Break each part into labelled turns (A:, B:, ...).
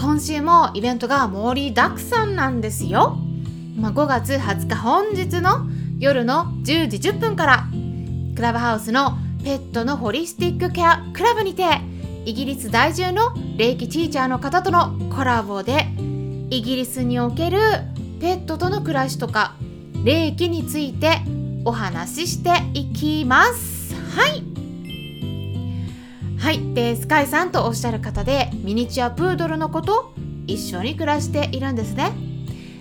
A: 今週もイベントが盛りだくさんなんですよ、まあ、5月20日本日の夜の10時10分からクラブハウスのペットのホリスティックケアクラブにてイギリス在住の霊気ティーチャーの方とのコラボでイギリスにおけるペットとの暮らしとか霊気についてお話ししていきます。はい。はいでスカイさんとおっしゃる方でミニチュアプードルの子と一緒に暮らしているんですね。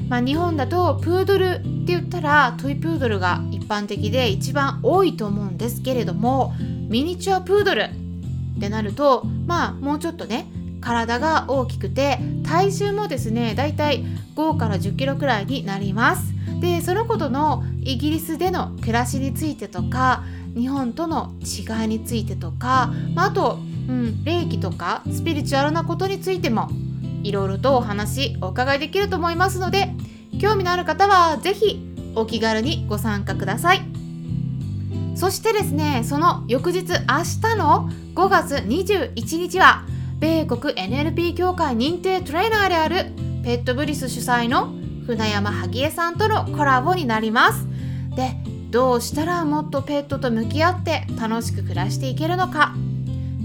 A: まあ、日本だとプードルって言ったらトイプードルが一般的で一番多いと思うんですけれどもミニチュアプードルってなるとまあもうちょっとね体が大きくて体重もですねだいたい5から10キロくらいになります。でそのことのイギリスでの暮らしについてとか日本との違いについてとか、まあ、あと、うん、霊気とかスピリチュアルなことについてもいろいろとお話お伺いできると思いますので興味のある方は是非お気軽にご参加ください。そしてですねその翌日明日の5月21日は米国 NLP 協会認定トレーナーであるペットブリス主催の船山萩江さんとのコラボになります。でどうしたらもっとペットと向き合って楽しく暮らしていけるのか。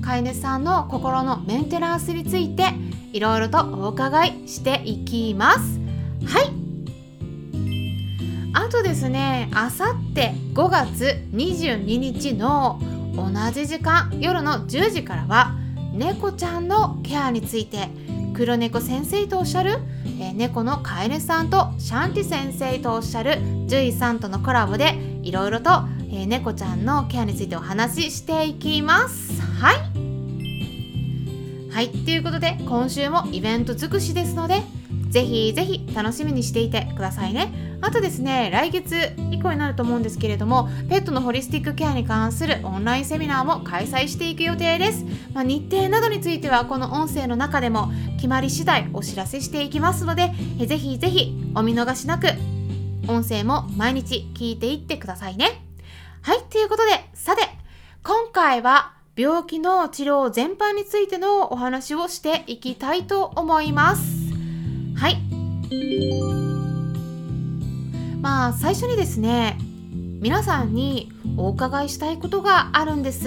A: 飼い主さんの心のメンテナンスについていろいろとお伺いしていきます。はい。あとですねあさって5月22日の同じ時間夜の10時からは猫ちゃんのケアについて黒猫先生とおっしゃる、えー、猫の飼い主さんとシャンティ先生とおっしゃる獣医さんとのコラボでいろいろと、えー、猫ちゃんのケアについてお話ししていきます。はい。はいということで今週もイベント尽くしですのでぜひぜひ楽しみにしていてくださいね。あとですね来月以降になると思うんですけれどもペットのホリスティックケアに関するオンラインセミナーも開催していく予定です、まあ、日程などについてはこの音声の中でも決まり次第お知らせしていきますのでぜひぜひお見逃しなく音声も毎日聞いていってくださいねはいということでさて今回は病気の治療全般についてのお話をしていきたいと思います。はい。まあ最初にですね、皆さんにお伺いしたいことがあるんです。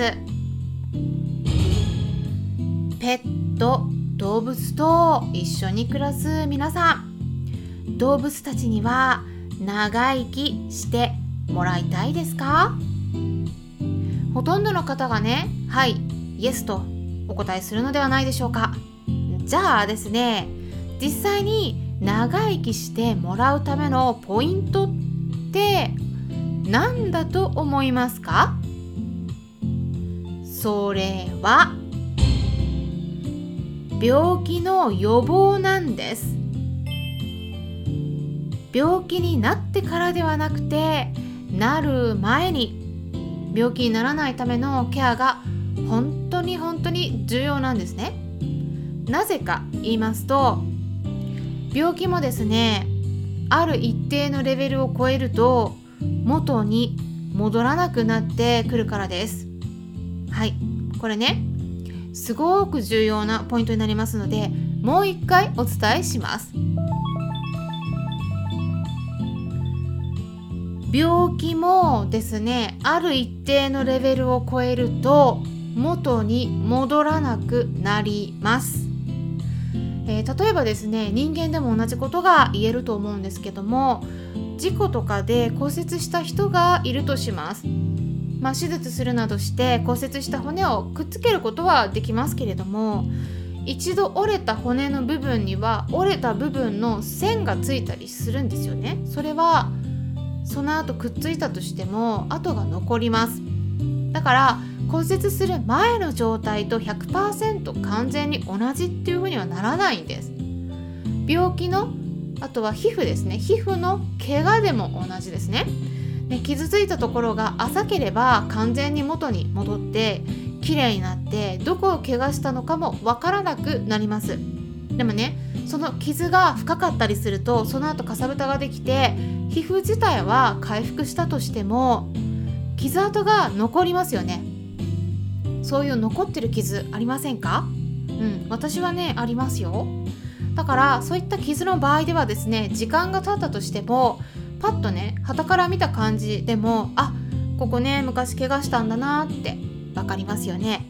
A: ペット、動物と一緒に暮らす皆さん、動物たちには長生きしてもらいたいですか？ほとんどの方がねはいイエスとお答えするのではないでしょうか。じゃあですね実際に長生きしてもらうためのポイントって何だと思いますか？それは病気の予防なんです。病気になってからではなくてなる前に病気にならないためのケアが本当に本当に重要なんですね。なぜか言いますと病気もですねある一定のレベルを超えると元に戻らなくなってくるからです。はいこれねすごく重要なポイントになりますのでもう一回お伝えします。病気もですねある一定のレベルを超えると元に戻らなくなります、えー、例えばですね人間でも同じことが言えると思うんですけども事故とかで骨折した人がいるとします。まあ、手術するなどして骨折した骨をくっつけることはできますけれども一度折れた骨の部分には折れた部分の線がついたりするんですよね。それはその後くっついたとしても跡が残ります。だから骨折する前の状態と100%完全に同じっていうふうにはならないんです。病気のあとは皮膚ですね。皮膚の怪我でも同じですね。で傷ついたところが浅ければ完全に元に戻って綺麗になってどこを怪我したのかもわからなくなります。でもねその傷が深かったりするとその後かさぶたができて皮膚自体は回復したとしても傷跡が残りますよね。そういう残ってる傷ありませんか？うん私はねありますよ。だからそういった傷の場合ではですね時間が経ったとしてもパッとね旗から見た感じでもあここね昔怪我したんだなって分かりますよね。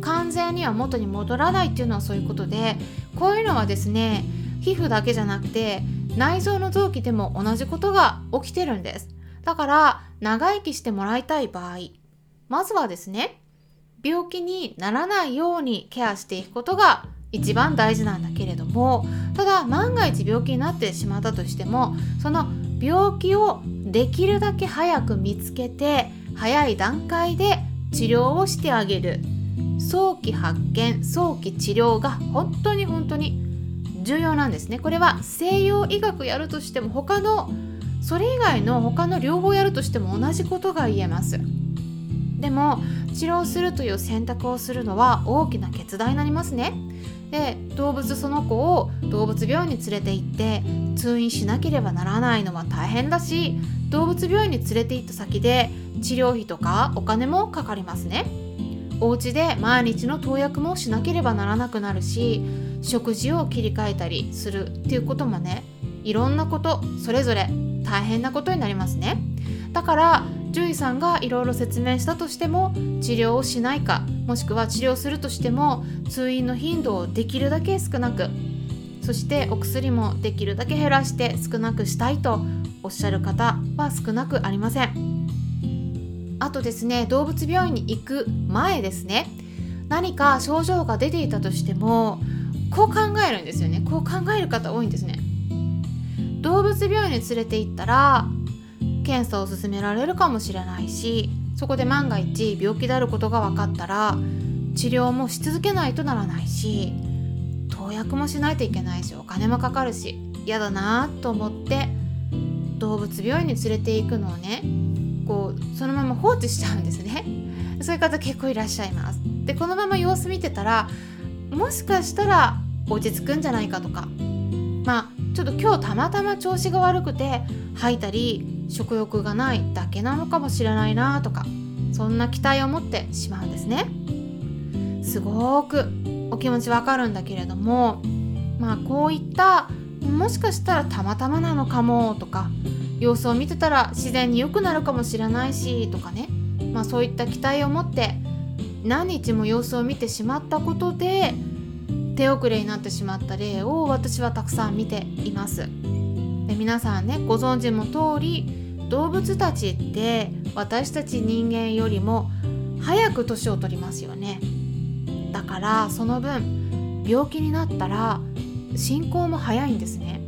A: 完全には元に戻らないっていうのはそういうことでこういうのはですね皮膚だけじゃなくて内臓の臓器でも同じことが起きてるんです。だから長生きしてもらいたい場合まずはですね病気にならないようにケアしていくことが一番大事なんだけれどもただ万が一病気になってしまったとしてもその病気をできるだけ早く見つけて早い段階で治療をしてあげる。早期発見早期治療が本当に本当に重要なんですね。これは西洋医学やるとしても他のそれ以外の他の両方やるとしても同じことが言えます。でも治療するという選択をするのは大きな決断になりますね。で動物その子を動物病院に連れて行って通院しなければならないのは大変だし動物病院に連れて行った先で治療費とかお金もかかりますね。お家で毎日の投薬もしなければならなくなるし食事を切り替えたりするっていうこともねいろんなことそれぞれ大変なことになりますね。だから獣医さんがいろいろ説明したとしても治療をしないかもしくは治療するとしても通院の頻度をできるだけ少なくそしてお薬もできるだけ減らして少なくしたいとおっしゃる方は少なくありません。あとですね動物病院に行く前ですね。何か症状が出ていたとしてもこう考えるんですよね。こう考える方多いんですね。動物病院に連れて行ったら検査を勧められるかもしれないしそこで万が一病気であることが分かったら治療もし続けないとならないし投薬もしないといけないしお金もかかるし嫌だなと思って動物病院に連れて行くのをねこうそのま放置しちゃうんですね。そういう方結構いらっしゃいます。でこのまま様子見てたらもしかしたら落ち着くんじゃないかとか。まあちょっと今日たまたま調子が悪くて吐いたり食欲がないだけなのかもしれないなとかそんな期待を持ってしまうんですね。すごくお気持ちわかるんだけれどもまあこういったもしかしたらたまたまなのかもとか様子を見てたら自然に良くなるかもしれないしとかねまあそういった期待を持って何日も様子を見てしまったことで手遅れになってしまった例を私はたくさん見ています。で皆さんねご存知の通り動物たちって私たち人間よりも早く年を取りますよね。だからその分病気になったら進行も早いんですね。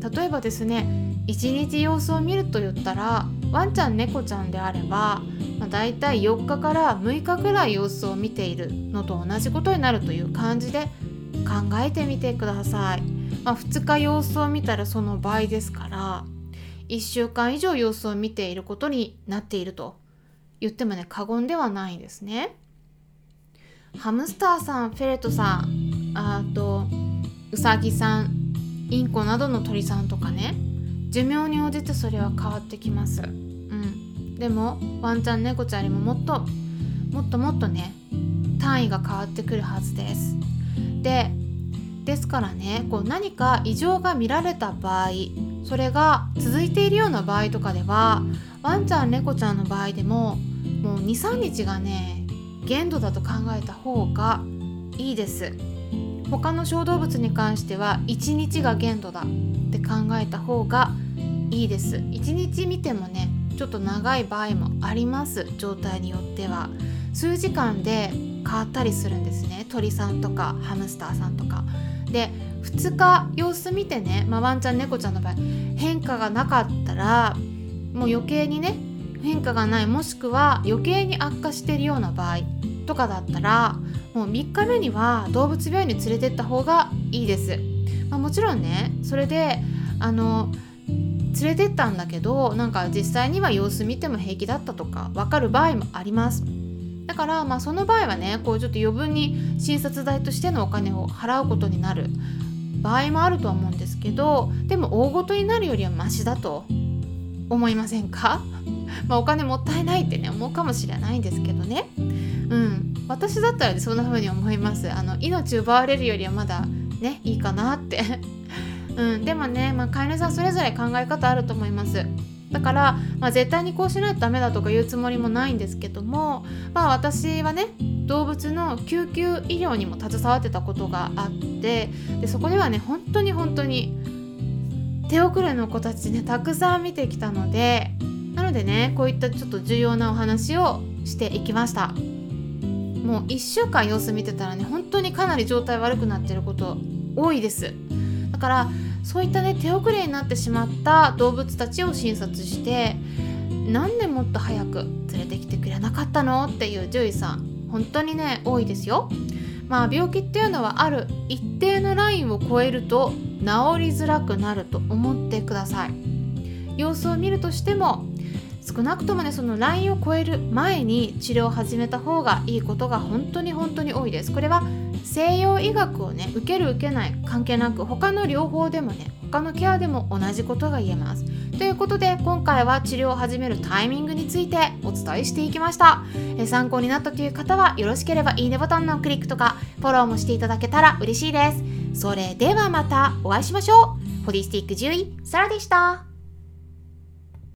A: 例えばですね1日様子を見ると言ったらワンちゃん猫ちゃんであれば、まあ、大体4日から6日ぐらい様子を見ているのと同じことになるという感じで考えてみてください。まあ、2日様子を見たらその倍ですから1週間以上様子を見ていることになっていると言ってもね過言ではないんですね。ハムスターさんフェレットさんあとウサギさんインコなどの鳥さんとかね寿命に応じてそれは変わってきます。うん、でもワンちゃん猫ちゃんよりももっともっともっとね単位が変わってくるはずです。でですからねこう何か異常が見られた場合それが続いているような場合とかではワンちゃん猫ちゃんの場合でももう23日がね限度だと考えた方がいいです他の小動物に関しては1日が限度だって考えた方がいいです。1日見てもねちょっと長い場合もあります。状態によっては。数時間で変わったりするんですね。鳥さんとかハムスターさんとか。で2日様子見てね、まあ、ワンちゃん猫ちゃんの場合変化がなかったらもう余計にね変化がない。もしくは余計に悪化してるような場合とかだったらもう3日目には動物病院に連れてった方がいいです。まあ、もちろんねそれであの連れてったんだけどなんか実際には様子見ても平気だったとか分かる場合もあります。だからまあその場合はねこうちょっと余分に診察代としてのお金を払うことになる場合もあるとは思うんですけどでも大ごとになるよりはマシだと思いませんか？まあお金もったいないってね思うかもしれないんですけどね。うん。私だったら、そんな風に思います。あの命奪われるよりはまだねいいかなって。うん、でもね、まあ、飼い主さんそれぞれ考え方あると思います。だから、まあ、絶対にこうしないとダメだとか言うつもりもないんですけども、まあ、私はね動物の救急医療にも携わってたことがあってでそこではね本当に本当に手遅れの子たちねたくさん見てきたのでなのでねこういったちょっと重要なお話をしていきました。もう1週間様子見てたらね本当にかなり状態悪くなってること多いですだからそういったね手遅れになってしまった動物たちを診察してなんでもっと早く連れてきてくれなかったの？っていう獣医さん本当にね多いですよ。まあ病気っていうのはある一定のラインを超えると治りづらくなると思ってください。様子を見るとしても少なくともねそのラインを超える前に治療を始めた方がいいことが本当に本当に多いです。これは西洋医学をね受ける受けない関係なく他の療法でもね他のケアでも同じことが言えます。ということで今回は治療を始めるタイミングについてお伝えしていきました。え参考になったという方はよろしければいいねボタンのクリックとかフォローもしていただけたら嬉しいです。それではまたお会いしましょう。ホリスティック獣医サラでした。